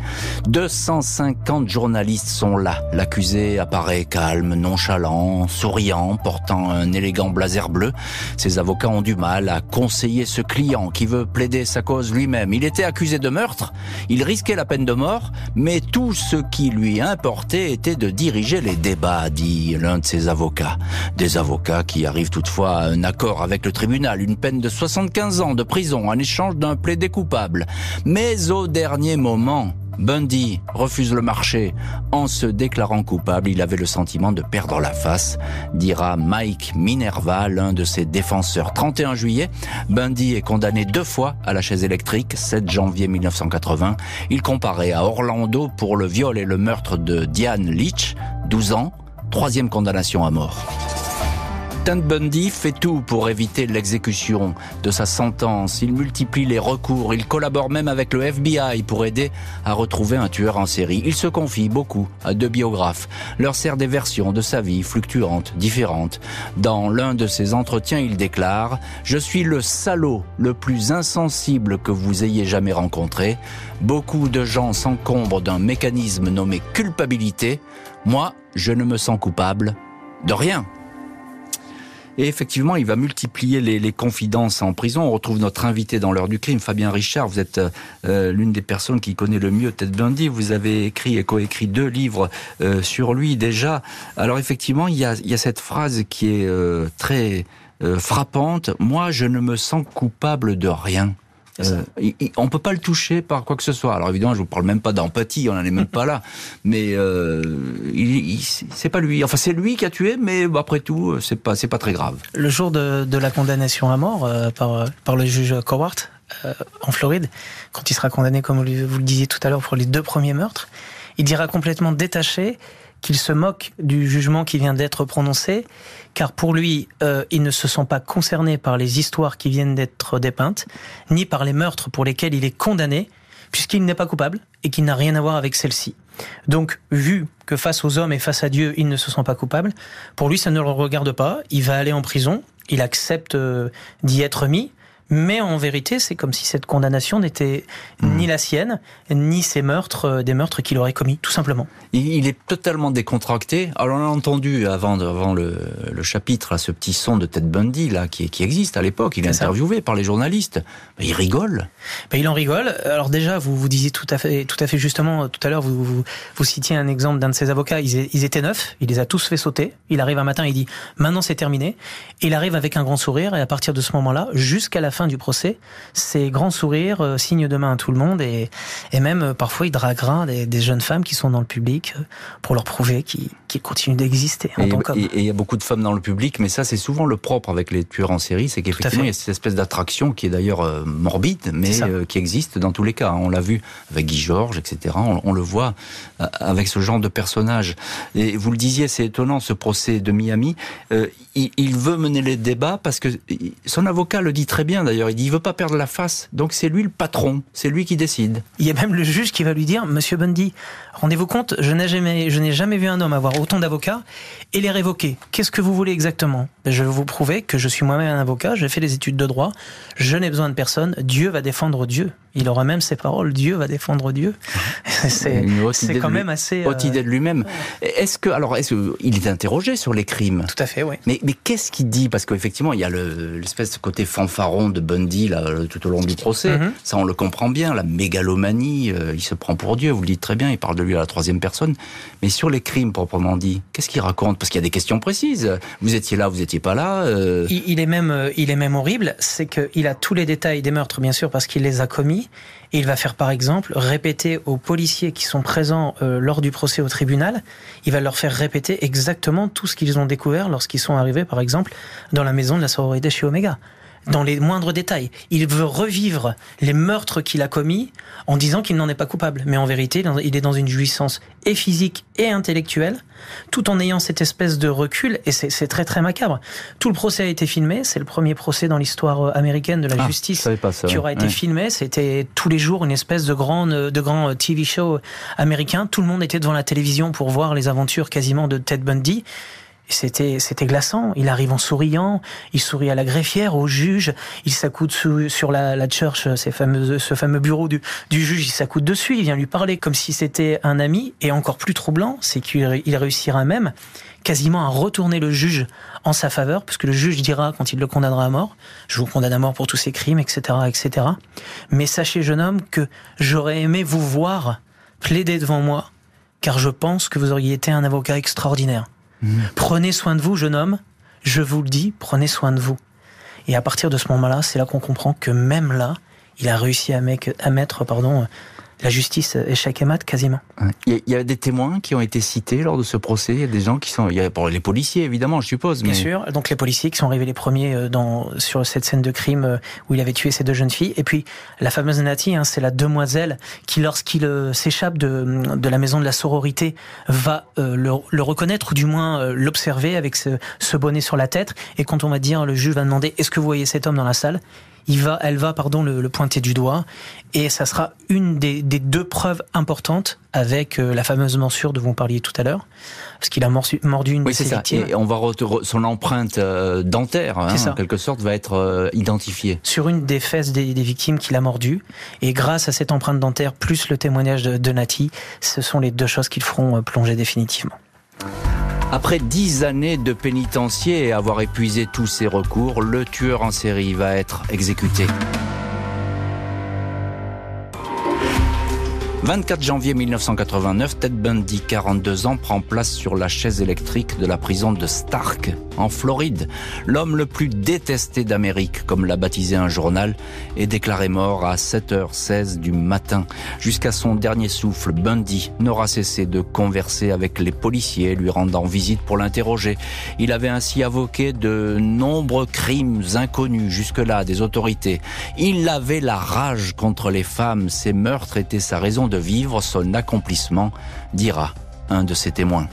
250 journalistes sont là. L'accusé apparaît calme, nonchalant, souriant, portant un élégant blazer bleu. Ses avocats ont du mal à conseiller ce client qui veut plaider sa cause lui-même. Il était accusé de meurtre, il risquait la peine de mort, mais tout ce qui lui importe était de diriger les débats, dit l'un de ses avocats. Des avocats qui arrivent toutefois à un accord avec le tribunal, une peine de 75 ans de prison en échange d'un plaidé coupable. Mais au dernier moment, Bundy refuse le marché. En se déclarant coupable, il avait le sentiment de perdre la face, dira Mike Minerva, l'un de ses défenseurs. 31 juillet, Bundy est condamné deux fois à la chaise électrique, 7 janvier 1980. Il comparait à Orlando pour le viol et le meurtre de Diane Leach, 12 ans, troisième condamnation à mort. Ted Bundy fait tout pour éviter l'exécution de sa sentence. Il multiplie les recours. Il collabore même avec le FBI pour aider à retrouver un tueur en série. Il se confie beaucoup à deux biographes. Leur sert des versions de sa vie fluctuantes, différentes. Dans l'un de ses entretiens, il déclare « Je suis le salaud le plus insensible que vous ayez jamais rencontré. Beaucoup de gens s'encombrent d'un mécanisme nommé culpabilité. Moi, je ne me sens coupable de rien. Et effectivement, il va multiplier les, confidences en prison. On retrouve notre invité dans l'heure du crime, Fabien Richard. Vous êtes euh, l'une des personnes qui connaît le mieux Ted Bundy. Vous avez écrit et coécrit deux livres euh, sur lui déjà. Alors effectivement, il y a, cette phrase qui est euh, très euh, frappante. Moi, je ne me sens coupable de rien. Euh, on peut pas le toucher par quoi que ce soit. Alors évidemment, je vous parle même pas d'empathie, on n'en est même pas là. Mais euh, c'est pas lui. Enfin, c'est lui qui a tué, mais après tout, c'est pas c'est pas très grave. Le jour de, de la condamnation à mort euh, par par le juge Cowart euh, en Floride, quand il sera condamné, comme vous le disiez tout à l'heure, pour les deux premiers meurtres, il dira complètement détaché qu'il se moque du jugement qui vient d'être prononcé, car pour lui, euh, ils ne se sont pas concernés par les histoires qui viennent d'être dépeintes, ni par les meurtres pour lesquels il est condamné, puisqu'il n'est pas coupable et qu'il n'a rien à voir avec celle-ci. Donc, vu que face aux hommes et face à Dieu, ils ne se sont pas coupables, pour lui, ça ne le regarde pas, il va aller en prison, il accepte euh, d'y être mis. Mais en vérité, c'est comme si cette condamnation n'était Hmm. ni la sienne, ni ses meurtres, euh, des meurtres qu'il aurait commis, tout simplement. Il est totalement décontracté. Alors on a entendu avant, avant le, le chapitre là, ce petit son de Ted Bundy là qui, qui existe à l'époque. Il est ça. interviewé par les journalistes. Mais il rigole. Ben, il en rigole. Alors déjà, vous vous disiez tout à fait, tout à fait justement euh, tout à l'heure, vous, vous, vous citiez un exemple d'un de ses avocats. Ils, ils étaient neufs, il les a tous fait sauter. Il arrive un matin, il dit maintenant c'est terminé. Il arrive avec un grand sourire et à partir de ce moment-là, jusqu'à la fin du procès, c'est grand sourire, euh, signe de main à tout le monde et, et même euh, parfois il draguera des, des jeunes femmes qui sont dans le public euh, pour leur prouver qu'ils qu'ils continuent d'exister en Et tant il y a beaucoup de femmes dans le public, mais ça c'est souvent le propre avec les tueurs en série, c'est qu'effectivement il y a cette espèce d'attraction qui est d'ailleurs euh, morbide, mais euh, qui existe dans tous les cas. On l'a vu avec Guy Georges, etc. On, on le voit euh, avec ce genre de personnage. Et vous le disiez, c'est étonnant ce procès de Miami. Euh, il, il veut mener les débats parce que son avocat le dit très bien d'ailleurs. Il dit il veut pas perdre la face, donc c'est lui le patron, c'est lui qui décide. Il y a même le juge qui va lui dire, Monsieur Bundy, rendez-vous compte, je n'ai jamais, je n'ai jamais vu un homme avoir autant d'avocats et les révoquer. Qu'est-ce que vous voulez exactement? Ben, Je vais vous prouver que je suis moi-même un avocat, j'ai fait des études de droit, je n'ai besoin de personne, Dieu va défendre Dieu. Il aura même ses paroles, Dieu va défendre Dieu. C'est quand lui- même assez... Haute euh, idée de lui-même. Est-ce que alors est-ce qu'il est interrogé sur les crimes? Tout à fait, oui. Mais, mais qu'est-ce qu'il dit? Parce qu'effectivement, il y a le- l'espèce de côté fanfaron de Bundy là, euh, tout au long du procès. Mhm. Ça, on le comprend bien. La mégalomanie, euh, il se prend pour Dieu. Vous le dites très bien. Il parle de lui à la troisième personne. Mais sur les crimes proprement dit, qu'est-ce qu'il raconte? Parce qu'il y a des questions précises. Vous étiez là, vous étiez pas là. euh, Il, il est même, il est même horrible, c'est qu'il a tous les détails des meurtres, bien sûr, parce qu'il les a commis. Et il va faire, par exemple, répéter aux policiers qui sont présents euh, lors du procès au tribunal, il va leur faire répéter exactement tout ce qu'ils ont découvert lorsqu'ils sont arrivés, par exemple, dans la maison de la sororité chez Omega. Dans les moindres détails. Il veut revivre les meurtres qu'il a commis en disant qu'il n'en est pas coupable. Mais en vérité, il est dans une jouissance et physique et intellectuelle, tout en ayant cette espèce de recul, et c'est très très macabre. Tout le procès a été filmé, c'est le premier procès dans l'histoire euh, américaine de la ah, justice savais pas ça. qui aura été filmé. C'était tous les jours une espèce de grand, de grand euh, TV show américain. Tout le monde était devant la télévision pour voir les aventures quasiment de Ted Bundy. C'était, c'était glaçant. Il arrive en souriant. Il sourit à la greffière, au juge. Il s'accoude sur la, la church, ces fameux, ce fameux bureau du, du juge. Il s'accoude dessus. Il vient lui parler comme si c'était un ami. Et encore plus troublant, c'est qu'il il réussira même quasiment à retourner le juge en sa faveur, parce que le juge dira quand il le condamnera à mort, je vous condamne à mort pour tous ces crimes, etc., etc. Mais sachez, jeune homme, que j'aurais aimé vous voir plaider devant moi, car je pense que vous auriez été un avocat extraordinaire. Prenez soin de vous, jeune homme. Je vous le dis, prenez soin de vous. Et à partir de ce moment-là, c'est là qu'on comprend que même là, il a réussi à mettre, pardon, la justice échec et mat quasiment. Il y, a, il y a des témoins qui ont été cités lors de ce procès. Il y a des gens qui sont. Il y a bon, les policiers, évidemment, je suppose. Bien sûr. Donc les policiers qui sont arrivés les premiers euh, dans sur cette scène de crime euh, où il avait tué ces deux jeunes filles. Et puis la fameuse Natty, hein, c'est la demoiselle qui, lorsqu'il euh, s'échappe de, de la maison de la sororité, va euh, le, le reconnaître ou du moins euh, l'observer avec ce, ce bonnet sur la tête. Et quand on va dire, le juge va demander est-ce que vous voyez cet homme dans la salle? Il va, elle va, pardon, le, le pointer du doigt, et ça sera une des, des deux preuves importantes avec euh, la fameuse morsure dont vous parliez tout à l'heure, parce qu'il a mordu une Oui, de ses ça. Et on va son empreinte euh, dentaire, hein, en quelque sorte, va être euh, identifiée. sur une des fesses des, des victimes qu'il a mordu. Et grâce à cette empreinte dentaire, plus le témoignage de, de Nati, ce sont les deux choses qui le feront plonger définitivement. Après dix années de pénitencier et avoir épuisé tous ses recours, le tueur en série va être exécuté. 24 janvier 1989, Ted Bundy, 42 ans, prend place sur la chaise électrique de la prison de Stark, en Floride. L'homme le plus détesté d'Amérique, comme l'a baptisé un journal, est déclaré mort à 7h16 du matin. Jusqu'à son dernier souffle, Bundy n'aura cessé de converser avec les policiers, lui rendant visite pour l'interroger. Il avait ainsi avoqué de nombreux crimes inconnus jusque-là des autorités. Il avait la rage contre les femmes. Ces meurtres étaient sa raison de vivre, son accomplissement, dira un de ses témoins.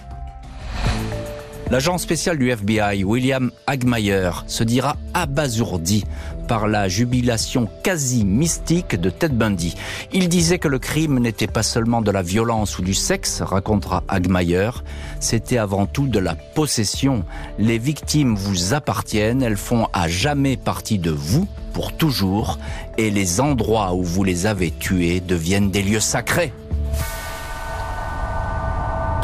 L'agent spécial du FBI, William Hagmeyer, se dira abasourdi par la jubilation quasi mystique de Ted Bundy. Il disait que le crime n'était pas seulement de la violence ou du sexe, racontera Hagmayer, c'était avant tout de la possession. Les victimes vous appartiennent, elles font à jamais partie de vous, pour toujours, et les endroits où vous les avez tuées deviennent des lieux sacrés.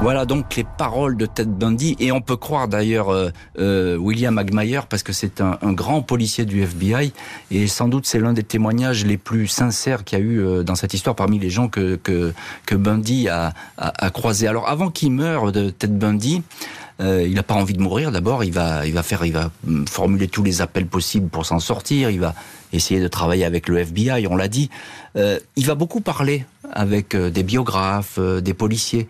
Voilà donc les paroles de Ted Bundy et on peut croire d'ailleurs euh, euh, William Agmayer parce que c'est un, grand policier du FBI et sans doute c'est l'un des témoignages les plus sincères qu'il y a eu euh, dans cette histoire parmi les gens que que, que Bundy a, a, a croisé. Alors avant qu'il meure de Ted Bundy, il n'a pas envie de mourir. D'abord, il va, il va faire, il va hum, formuler tous les appels possibles pour s'en sortir. Il va essayer de travailler avec le FBI. On l'a dit. il va beaucoup parler avec des biographes, des policiers.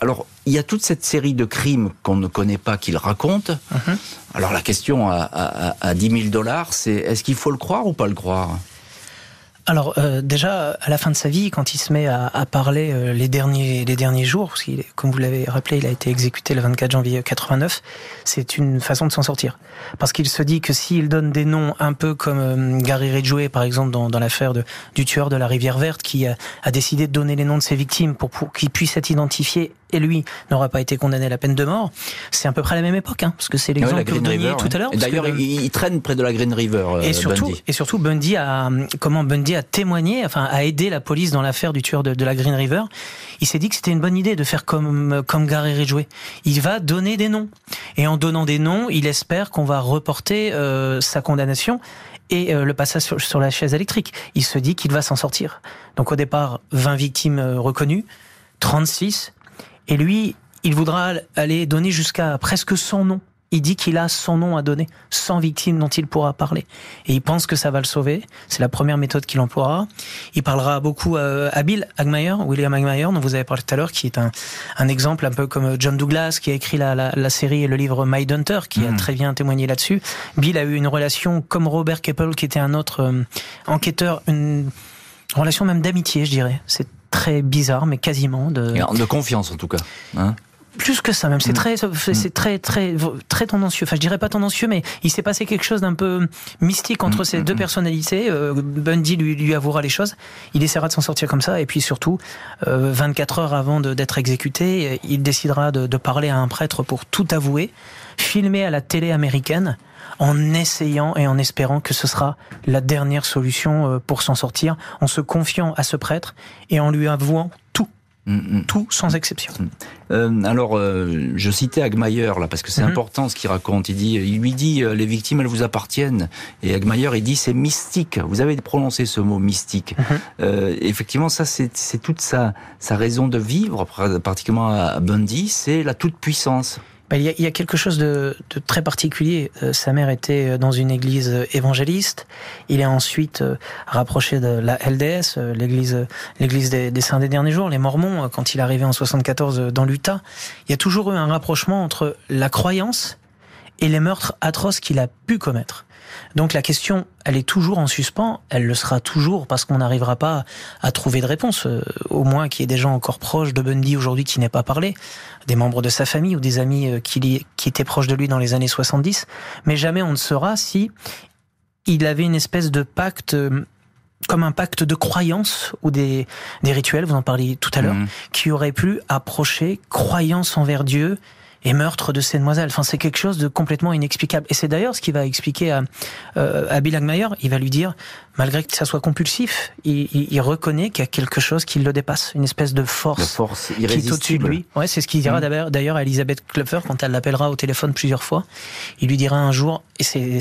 Alors, il y a toute cette série de crimes qu'on ne connaît pas qu'il raconte. Mhm. Alors, la question à, à 10 000 dollars, c'est est-ce qu'il faut le croire ou pas le croire? Alors euh, déjà à la fin de sa vie, quand il se met à, à parler euh, les derniers les derniers jours, parce qu'il, comme vous l'avez rappelé, il a été exécuté le 24 janvier 89, c'est une façon de s'en sortir, parce qu'il se dit que s'il donne des noms un peu comme euh, Gary Ridgway par exemple dans, dans l'affaire de, du tueur de la rivière verte, qui a, a, décidé de donner les noms de ses victimes pour, pour qu'ils puissent être identifiés et lui n'aura pas été condamné à la peine de mort, c'est à peu près la même époque, hein, parce que c'est l'exemple que vous donniez tout à l'heure. D'ailleurs, il, traîne près de la Green River. et surtout, Bundy. et surtout, Bundy a comment Bundy a témoigné, enfin a aidé la police dans l'affaire du tueur de, de, la Green River. Il s'est dit que c'était une bonne idée de faire comme comme Gary Ridgway. Il va donner des noms et en donnant des noms, il espère qu'on va reporter euh, sa condamnation et euh, le passage sur, la chaise électrique. Il se dit qu'il va s'en sortir. Donc au départ, 20 victimes euh, reconnues, 36 et lui, il voudra aller donner jusqu'à presque 100 noms. Il dit qu'il a son nom à donner, 100 victimes dont il pourra parler. Et il pense que ça va le sauver. C'est la première méthode qu'il emploiera. Il parlera beaucoup à Bill Hagmeyer, William Hagmeyer, dont vous avez parlé tout à l'heure, qui est un, un, exemple un peu comme John Douglas, qui a écrit la, la, la série et le livre Mindhunter, qui mmh. a très bien témoigné là-dessus. Bill a eu une relation comme Robert Keppel, qui était un autre euh, enquêteur, une relation même d'amitié, je dirais. C'est très bizarre, mais quasiment de. De confiance en tout cas. Hein. Plus que ça même. C'est mm. très c'est très très très tendancieux. Enfin je dirais pas tendancieux mais il s'est passé quelque chose d'un peu mystique entre mm, ces mm, deux personnalités. Euh, Bundy lui lui avouera les choses. Il essaiera de s'en sortir comme ça. Et puis surtout euh, 24 heures avant d'être exécuté il décidera de, de, parler à un prêtre pour tout avouer filmer à la télé américaine en essayant et en espérant que ce sera la dernière solution euh, pour s'en sortir, en se confiant à ce prêtre et en lui avouant tout. Mm, mm. Tout sans exception. Mm. Euh, alors, euh, je citais Agmayer là parce que c'est mm -hmm. important ce qu'il raconte. Il dit, il lui dit, euh, les victimes elles vous appartiennent. Et Agmayer il dit c'est mystique. Vous avez prononcé ce mot mystique. -hmm. euh, effectivement, ça c'est toute sa sa raison de vivre, particulièrement à Bundy, c'est la toute puissance. Ben, il, y a, il y a quelque chose de, de très particulier. Euh, sa mère était dans une église évangéliste. Il est ensuite euh, rapproché de la LDS, euh, l'église, l'église des, des, saints des derniers jours, les Mormons. Quand il est arrivé en 74 dans l'Utah, il y a toujours eu un rapprochement entre la croyance et les meurtres atroces qu'il a pu commettre. Donc la question, elle est toujours en suspens, elle le sera toujours parce qu'on n'arrivera pas à trouver de réponse, euh, au moins qu'il y ait des gens encore proches de Bundy aujourd'hui qui n'aient pas parlé, des membres de sa famille ou des amis euh, qui, qui étaient proches de lui dans les années 70, mais jamais on ne saura si il avait une espèce de pacte euh, comme un pacte de croyance ou des, des rituels, vous en parliez tout à l'heure, mmh. qui aurait pu approcher croyance envers Dieu, et meurtre de ces demoiselles. Enfin, c'est quelque chose de complètement inexplicable. Et c'est d'ailleurs ce qui va expliquer à, euh, à Bill Hagmeyer. Il va lui dire, malgré que ça soit compulsif, il, il, il reconnaît qu'il y a quelque chose qui le dépasse, une espèce de force, de force qui est au-dessus de lui. Ouais, c'est ce qu'il dira mmh. d'ailleurs à Elisabeth Klopfer quand elle l'appellera au téléphone plusieurs fois. Il lui dira un jour, et c'est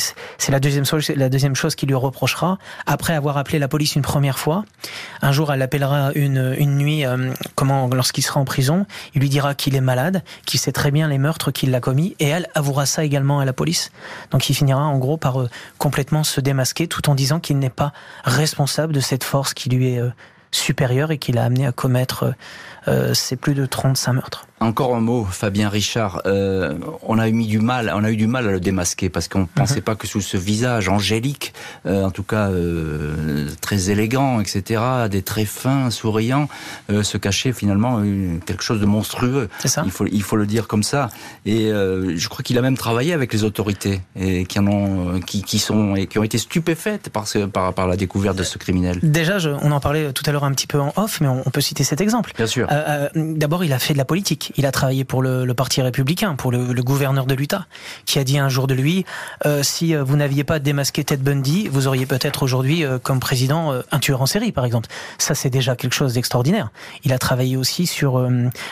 la deuxième chose, la deuxième chose qu'il lui reprochera, après avoir appelé la police une première fois, un jour elle l'appellera une, une nuit, euh, comment, lorsqu'il sera en prison, il lui dira qu'il est malade, qu'il sait très bien les meurtres qu'il a commis, et elle avouera ça également à la police. Donc il finira en gros par euh, complètement se démasquer tout en disant qu'il n'est pas responsable de cette force qui lui est euh, supérieure et qui l'a amené à commettre euh, ces plus de 35 meurtres. Encore un mot, Fabien Richard. Euh, on a eu mis du mal, on a eu du mal à le démasquer parce qu'on ne pensait mhm. pas que sous ce visage angélique, euh, en tout cas euh, très élégant, etc., des traits fins, souriants, se cachait finalement quelque chose de monstrueux. C'est ça. Il faut, il faut le dire comme ça. Et je crois qu'il a même travaillé avec les autorités et qui en ont, qui, qui sont et qui ont été stupéfaites par, par, par la découverte de ce criminel. Déjà, je, on en parlait tout à l'heure un petit peu en off, mais on, on peut citer cet exemple. Bien sûr. D'abord, il a fait de la politique. Il a travaillé pour le, Parti républicain, pour le, gouverneur de l'Utah, qui a dit un jour de lui euh, si euh, vous n'aviez pas démasqué Ted Bundy, vous auriez peut-être aujourd'hui euh, comme président un tueur en série, par exemple. Ça, c'est déjà quelque chose d'extraordinaire. Il a travaillé aussi sur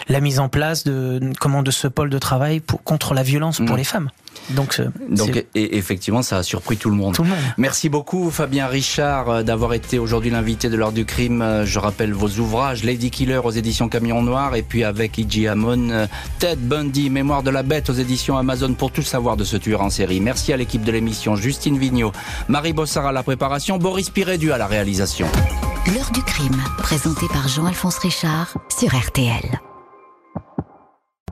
la mise en place de comment de ce pôle de travail pour, contre la violence pour mm. les femmes. Donc, Donc et effectivement, ça a surpris tout le monde. Tout le monde. Merci beaucoup, Fabien Richard, euh, d'avoir été aujourd'hui l'invité de l'heure du crime. Euh, je rappelle vos ouvrages Lady Killer aux éditions Camion Noir et puis avec Iji Hamon, euh, Ted Bundy, Mémoire de la bête aux éditions Amazon pour tout savoir de ce tueur en série. Merci à l'équipe de l'émission, Justine Vignot, Marie Bossard à la préparation, Boris Pirédu à la réalisation. L'heure du crime, présenté par Jean-Alphonse Richard sur RTL.